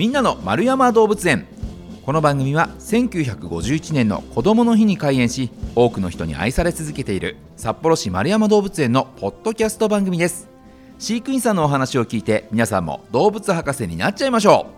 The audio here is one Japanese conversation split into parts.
みんなの丸山動物園この番組は1951年の子どもの日に開園し多くの人に愛され続けている札幌市丸山動物園のポッドキャスト番組です飼育員さんのお話を聞いて皆さんも動物博士になっちゃいましょ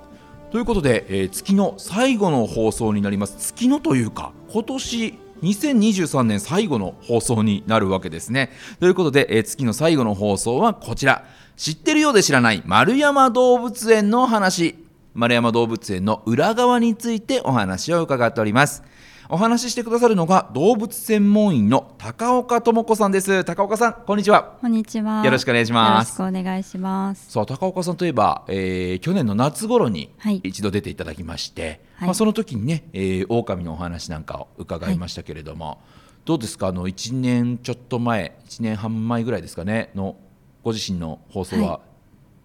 うということで、えー月の最後の放送になります月のというか今年2023年最後の放送になるわけですね。ということで、えー月の最後の放送はこちら。知ってるようで知らない丸山動物園の話。丸山動物園の裏側についてお話を伺っております。お話ししてくださるのが動物専門員の高岡智子さんです。高岡さん、こんにちは。こんにちは。よろしくお願いしますよろしくお願いします。さあ高岡さんといえば、えー去年の夏頃にはい一度出ていただきまして、はいまあ、その時にね、えー、狼のお話なんかを伺いましたけれども、どうですか？あの1年ちょっと前1年半前ぐらいですかねのご自身の放送はは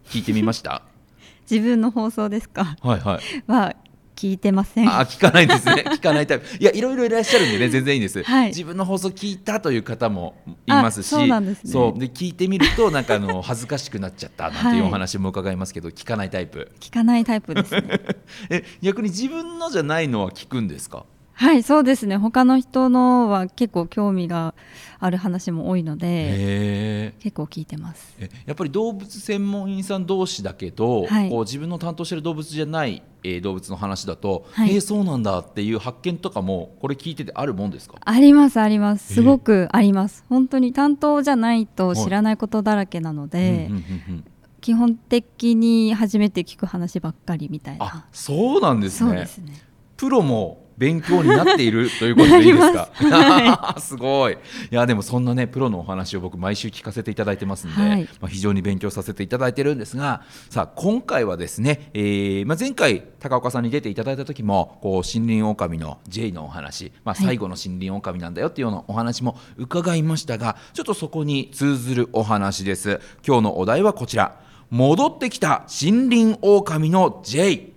聞いてみました、自分の放送ですか？はい、はい。は聞いてません。あ聞かないですね。聞かないタイプ。いやいろいろいらっしゃるんでね全然いいんです、はい。自分の放送聞いたという方もいますしあそうなんですね。そう。で聞いてみるとなんかあの 恥ずかしくなっちゃったなんていうはい。お話も伺いますけど、聞かないタイプ。聞かないタイプですね。え逆に自分のじゃないのは聞くんですか？はい、そうですね。他の人のは結構興味がある話も多いので、へ結構聞いてます。えやっぱり動物専門員さん同士だけど、はいこう自分の担当してる動物じゃない、えー動物の話だと、はいえーそうなんだっていう発見とかもこれ聞いててあるもんですか？ありますあります。えすごくあります。本当に担当じゃないと知らないことだらけなので、基本的に初めて聞く話ばっかりみたいあな。そうなんですねそうですね。プロも勉強になっているということでいいですか？なり すごい。いやでもそんなねプロのお話を僕毎週聞かせていただいてますんで、はい。まあ、非常に勉強させていただいてるんですがさあ今回はですね、えーまあ、前回高岡さんに出ていただいた時もこう森林狼の J のお話、まあ、はい。最後の森林狼なんだよっていうようなお話も伺いましたがちょっとそこに通ずるお話です。今日のお題はこちら。戻ってきた森林狼の J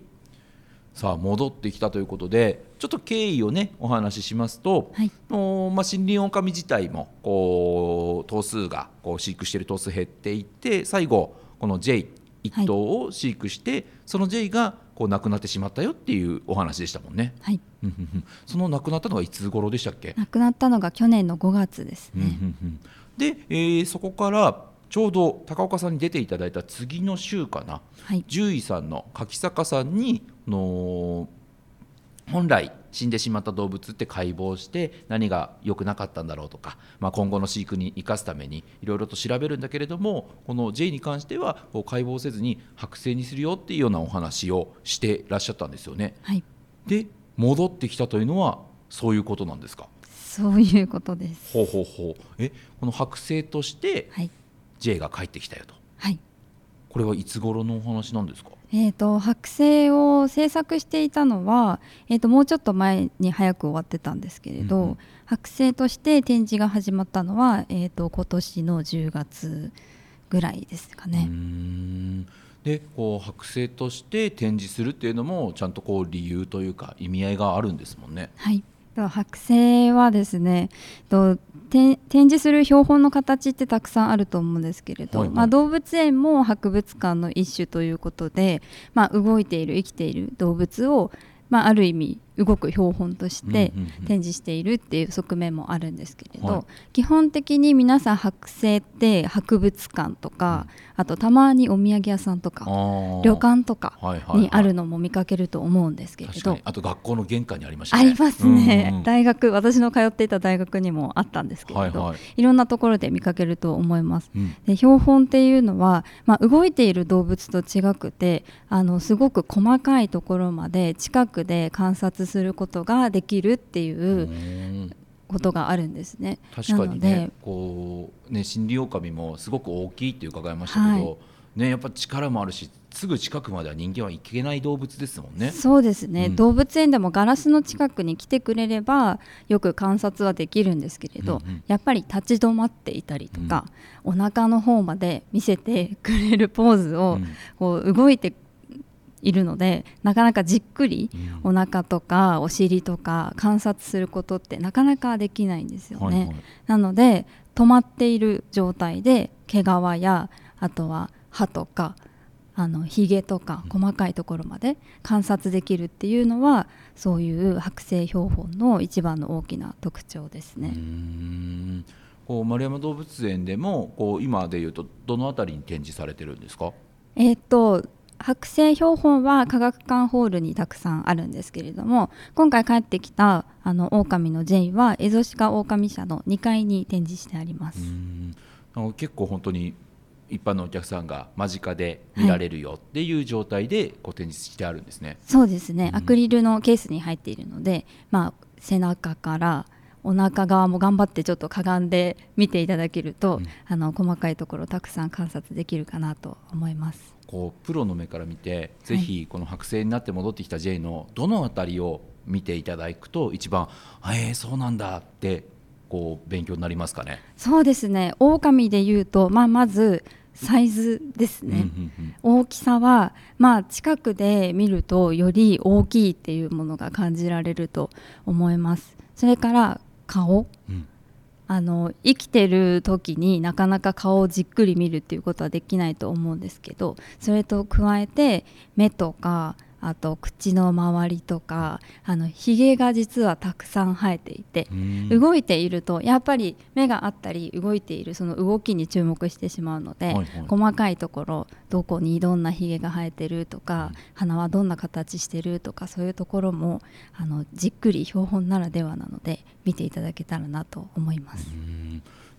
さあ戻ってきたということでちょっと経緯をねお話ししますと、はいおまあ、森林狼自体もこう頭数がこう飼育している頭数減っていって最後この J 一頭を飼育して、その J がこう亡くなってしまったよっていうお話でしたもんね。はい。その亡くなったのがいつ頃でしたっけ、亡くなったのが去年の5月ですね。うんうんうんで、えーそこからちょうど高岡さんに出ていただいた次の週かなはい。獣医さんの柿坂さんにあの本来死んでしまった動物って解剖して何が良くなかったんだろうとか、まあ、今後の飼育に生かすためにいろいろと調べるんだけれどもこの J に関してはこう解剖せずに剥製にするよっていうようなお話をしてらっしゃったんですよね。はい。で戻ってきたというのはそういうことなんですか？そういうことです。ほうほうほうえこの剥製としてはい。J が帰ってきたよとはい。これはいつ頃のお話なんですか？えー、と剥製を制作していたのは、えー、ともうちょっと前に早く終わってたんですけれど、うんうん剥製として展示が始まったのは、えー、と今年の10月ぐらいですかね。んでこう剥製として展示するっていうのもちゃんとこう理由というか意味合いがあるんですもんね。はいと剥製はですね展示する標本の形ってたくさんあると思うんですけれど、はいはい。まあ、動物園も博物館の一種ということで、まあ、動いている生きている動物を、まあ、ある意味動く標本として展示しているっていう側面もあるんですけれど、はい。基本的に皆さん剥製って博物館とか、あとたまにお土産屋さんとか旅館とかはいはいはい。にあるのも見かけると思うんですけれど。確かに。あと学校の玄関にありましたね。ありますね、うんうん大学私の通っていた大学にもあったんですけれど、はいい。はいろんなところで見かけると思います。うん。で標本っていうのは、まあ、動いている動物と違くてあのすごく細かいところまで近くで観察することができるっていううん。ことがあるんですね。確かにねこうね森林狼もすごく大きいって伺いましたけど、はい。ねやっぱ力もあるしすぐ近くまでは人間は行けない動物ですもんね。そうですね、うん。動物園でもガラスの近くに来てくれればよく観察はできるんですけれど、うんうん。やっぱり立ち止まっていたりとか、お腹の方まで見せてくれるポーズをうん。こう動いているのでなかなかじっくりうん。お腹とかお尻とか観察することってなかなかできないんですよね。はいはい。なので止まっている状態で毛皮やあとは歯とかああのひげとか細かいところまで観察できるっていうのはそういう剥製標本の一番の大きな特徴ですね。うん。こう丸山動物園でもこう今でいうとどのあたりに展示されてるんですか？えー、っと剥製標本は科学館ホールにたくさんあるんですけれども今回帰ってきたあの狼のジェイはエゾシカ狼社の2階に展示してあります。結構本当に一般のお客さんが間近で見られるよっていう状態でこう展示してあるんですね、はい、そうですね、アクリルのケースに入っているので、まあ、背中からお腹側も頑張ってちょっとかがんで見ていただけると、うん、あの細かいところたくさん観察できるかなと思います。こうプロの目から見てぜひこの剥製になって戻ってきた J のどの辺りを見ていただくと一番「えー、そうなんだ」ってこう勉強になりますかね？そうですね。狼でいうと、まあ、まずサイズですね、大きさは、まあ、近くで見るとより大きいっていうものが感じられると思います。それから顔、うん、あの生きてる時になかなか顔をじっくり見るっていうことはできないと思うんですけどそれと加えて目とかあと口の周りとかあのひげが実はたくさん生えていて動いているとやっぱり目があったり動いているその動きに注目してしまうので、はいはい、細かいところどこにどんなひげが生えてるとか、うん、鼻はどんな形してるとかそういうところもあのじっくり標本ならではなので見ていただけたらなと思います。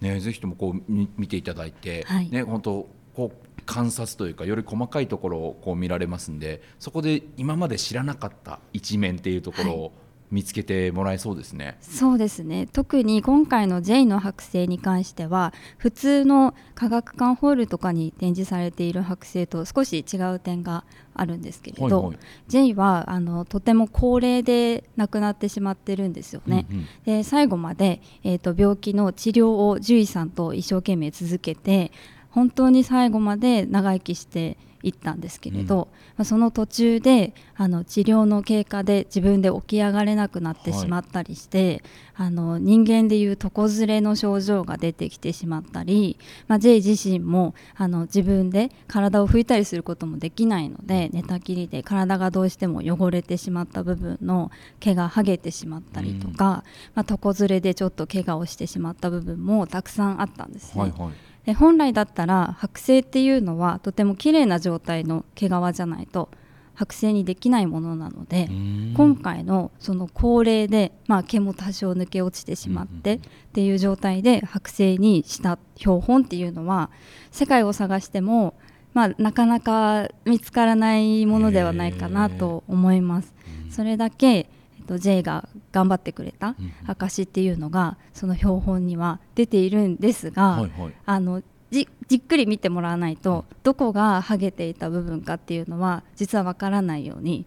ね、ぜひともこう見ていただいて、はい、ね、本当こう観察というかより細かいところをこう見られますんでそこで今まで知らなかった一面っていうところを、見つけてもらえそうですね。そうですね。特に今回の J の剥製に関しては、普通の科学館ホールとかに展示されている剥製と少し違う点があるんですけれど、はいはい、J はあのとても高齢で亡くなってしまってるんですよね。うんうん、で最後までえっ、ー、と病気の治療を獣医さんと一生懸命続けて。本当に最後まで長生きしていったんですけれど、うん、その途中であの治療の経過で自分で起き上がれなくなってしまったりして、はい、あの人間でいう床ずれの症状が出てきてしまったり、まあ、J 自身もあの自分で体を拭いたりすることもできないので寝たきりで体がどうしても汚れてしまった部分の毛が剥げてしまったりとか、うん、まあ、床ずれでちょっと怪我をしてしまった部分もたくさんあったんですね。はいはいで本来だったら剥製っていうのはとても綺麗な状態の毛皮じゃないと剥製にできないものなので今回のその高齢で、まあ、毛も多少抜け落ちてしまってっていう状態で剥製にした標本っていうのは世界を探しても、まあ、なかなか見つからないものではないかなと思います。それだけと J が頑張ってくれた証っていうのがその標本には出ているんですが、はいはい、あのじじっくり見てもらわないとどこがハゲていた部分かっていうのは実はわからないように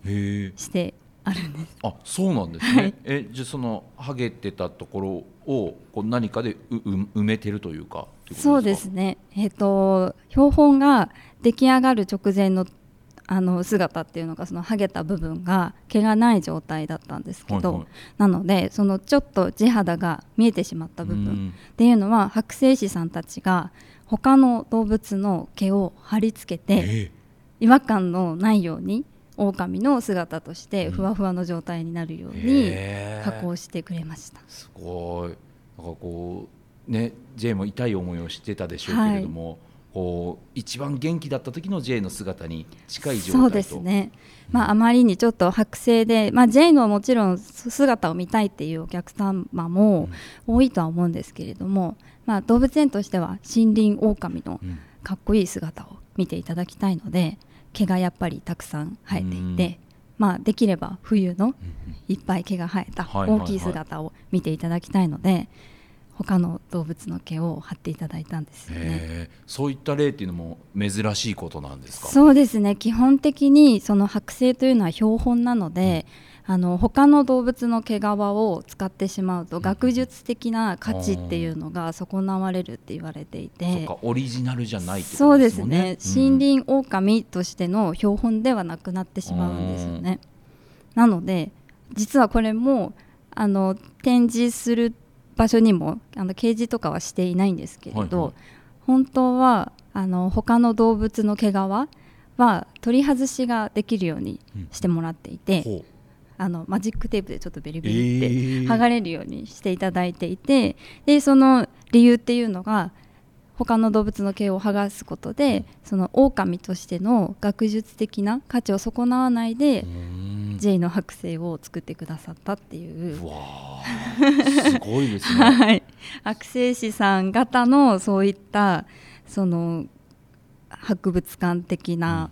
してあるんです。あそうなんですね、はい、えじゃあそのハゲてたところをこう何かでう埋めてるというかそうですね、えーと標本が出来上がる直前のあの姿っていうのがそのハゲた部分が毛がない状態だったんですけど、はいはい、なのでそのちょっと地肌が見えてしまった部分っていうのは剥製師さんたちが他の動物の毛を貼り付けて違和感のないように狼の姿としてふわふわの状態になるように加工してくれました。すごい。なんかこうね J も痛い思いをしてたでしょうけれども、はい一番元気だった時の J の姿に近い状態そうですね、まあ、あまりにちょっと剥製で、まあ、J のもちろん姿を見たいっていうお客様も多いとは思うんですけれども、まあ、動物園としては森林オオカミのかっこいい姿を見ていただきたいので毛がやっぱりたくさん生えていて。まあ、できれば冬のいっぱい毛が生えた大きい姿を見ていただきたいので、他の動物の毛を貼っていただいたんですよね。そういった例っていうのも珍しいことなんですか？そうですね。基本的にその剥製というのは標本なので、うん、あの他の動物の毛皮を使ってしまうと、学術的な価値っていうのが損なわれるって言われていて、オリジナルじゃない、ね、そうですね。森林狼としての標本ではなくなってしまうんですよね。なので実はこれもあの展示する場所にもあの掲示とかはしていないんですけれど、はいはい、本当はあの他の動物の毛皮は取り外しができるようにしてもらっていて、ほう。あのマジックテープでちょっとベリベえリってー。剥がれるようにしていただいていてでその理由っていうのが他の動物の毛を剥がすことでその狼としての学術的な価値を損なわないで J の剥製を作ってくださったっていううわーすごいですね。はい、悪性師さん型のそういったその博物館的な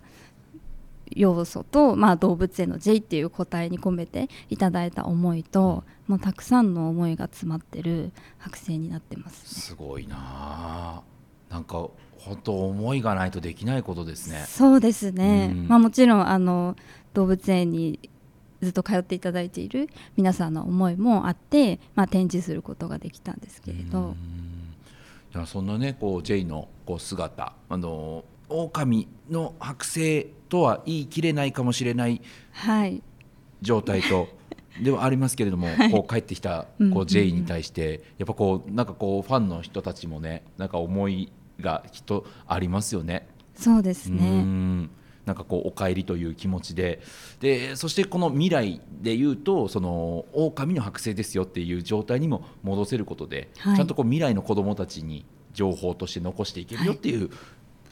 要素と、まあ、動物園の J っていう答えに込めていただいた思いと、もうたくさんの思いが詰まってる剥製になってますね。すごいなあ。なんか本当思いがないとできないことですね。そうですね、うんまあ、もちろんあの動物園にずっと通っていただいている皆さんの思いもあって、まあ、展示することができたんですけれど。うんそんなねこう J のこう姿あの狼の剥製とは言い切れないかもしれないはい状態と ではありますけれども、こう帰ってきたこう J に対してやっぱこうなんかこうファンの人たちもねなんか思いがきっとありますよね。そうですうね。んなんかこうお帰りという気持ちで。でそしてこの未来で言うとその狼の剥製ですよっていう状態にも戻せることで、はい。ちゃんとこう未来の子どもたちに情報として残していけるよっていう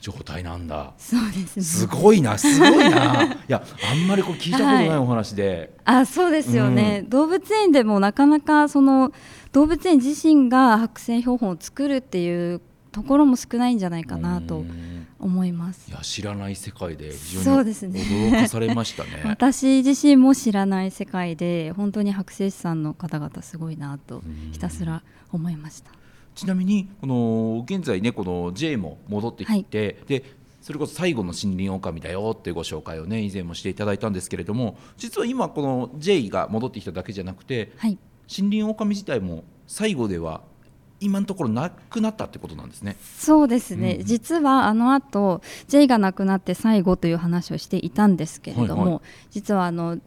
状態なんだ。そうですね。すごいなすごいな。いやあんまりこう聞いたことないお話で、あそうですよね、動物園でもなかなかその動物園自身が剥製標本を作るっていうところも少ないんじゃないかなとうん思います。いや知らない世界で非常に驚かされましたね。私自身も知らない世界で本当に剥製師さんの方々すごいなとうん。ひたすら思いました。ちなみにこの現在ねこの J も戻ってきて、でそれこそ最後の森林狼だよっていうご紹介をね以前もしていただいたんですけれども実は今この J が戻ってきただけじゃなくてはい。森林狼自体も最後では今のところなくなったってことなんですね。そうですね、うん実はあの後 J が亡くなって最後という話をしていたんですけれども、はいは実はあの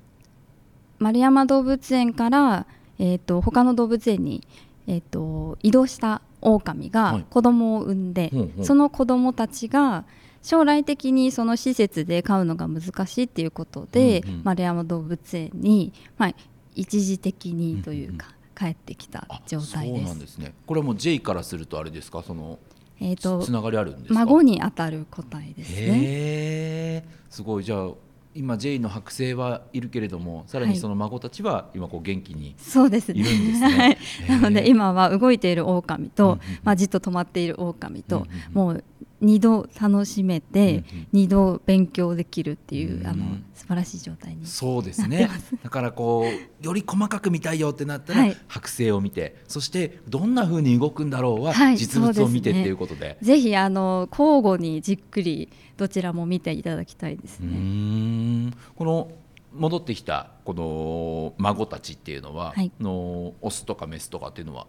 丸山動物園から、えー、と他の動物園に、えー、と移動した狼がはい。子供を産んで、ほうほう。その子供たちが将来的にその施設で飼うのが難しいっていうことで、うんうん。丸山動物園に、まあ、一時的にというか、帰ってきたあ状態ですそうなん。ですね。これはもう J からするとあれですか？そのえーとつながりあるんですか？孫に当たる答えですね。すごいじゃあ今 J の剥製はいるけれどもさらにその孫たちは今こう元気にそうですね。いるんですね なので今は動いている狼と、うんうんうんまあ、じっと止まっている狼と、うんうんうんもう二度楽しめて、うんうん。二度勉強できるっていう、うん。あの素晴らしい状態に。そうですね。だからこうより細かく見たいよってなったら、はい。剥製を見てそしてどんな風に動くんだろうは、はい実物を見てっていうことで。ぜひあの交互にじっくりどちらも見ていただきたいですね。ん。この戻ってきたこの孫たちっていうのは、はい。のオスとかメスとかっていうのは？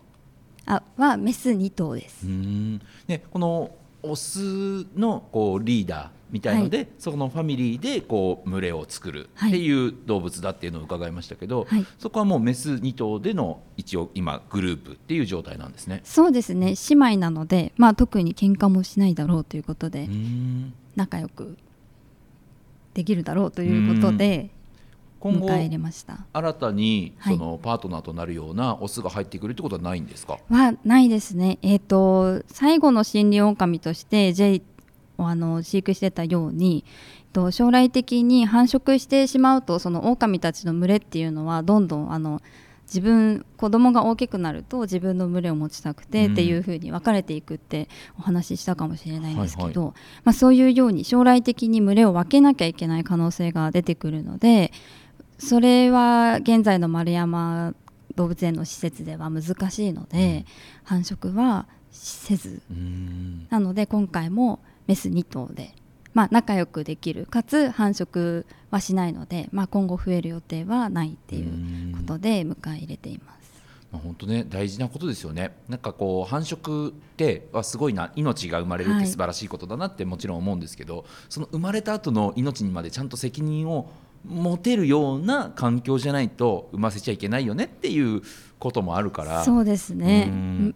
あはメス2頭です。うーん。ね、このオスのこうリーダーみたいので、そこのファミリーでこう群れを作るっていう動物だっていうのを伺いましたけど、はい。そこはもうメス2頭での一応今グループっていう状態なんですね。そうですね。姉妹なので、まあ、特に喧嘩もしないだろうということで、仲良くできるだろうということで今後迎え入れました。新たにはいそのパートナーとなるようなオスが入ってくるってことはないんですか、はないですね。えっ、と最後の森林狼として J をあの飼育してたように、と将来的に繁殖してしまうとその狼たちの群れっていうのはどんどんあの自分子供が大きくなると自分の群れを持ちたくてうんっていう風に分かれていくってお話ししたかもしれないんですけど、はいまあ、そういうように将来的に群れを分けなきゃいけない可能性が出てくるのでそれは現在の丸山動物園の施設では難しいので、繁殖はせず。なので今回もメス2頭で、まあ、仲良くできるかつ繁殖はしないので、まあ、今後増える予定はないっていうことで迎え入れています。まあ、本当ね大事なことですよね。なんかこう繁殖ってはすごいな命が生まれるってはい。素晴らしいことだなってもちろん思うんですけど、その生まれた後の命にまでちゃんと責任を持てるような環境じゃないと産ませちゃいけないよねっていうこともあるから。そうですね。うん。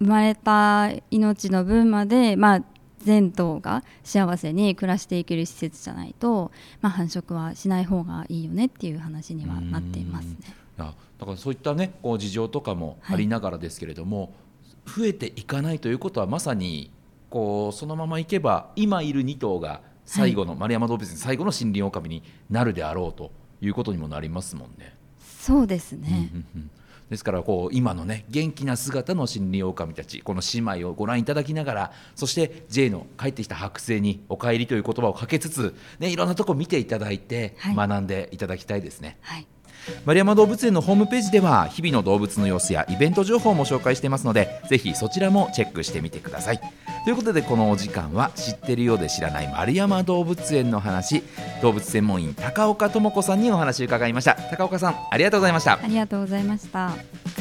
生まれた命の分まで、まあ、全頭が幸せに暮らしていける施設じゃないと、まあ、繁殖はしない方がいいよねっていう話にはなっていますね。だからそういったねこう事情とかもありながらですけれども、はい、増えていかないということはまさにこうそのままいけば今いる2頭が最後の、はい、丸山動物園最後の森林狼になるであろうということにもなりますもんね。そうですね、うんうんうんですからこう今のね元気な姿の森林狼たちこの姉妹をご覧いただきながらそして J の帰ってきた剥製に「お帰り」という言葉をかけつつ、ね、いろんなとこ見ていただいて学んでいただきたいですね。はい丸山動物園のホームページでは日々の動物の様子やイベント情報も紹介していますのでぜひそちらもチェックしてみてください。ということでこのお時間は知ってるようで知らない丸山動物園の話動物専門員高岡智子さんにお話を伺いました。高岡さんありがとうございました。ありがとうございました。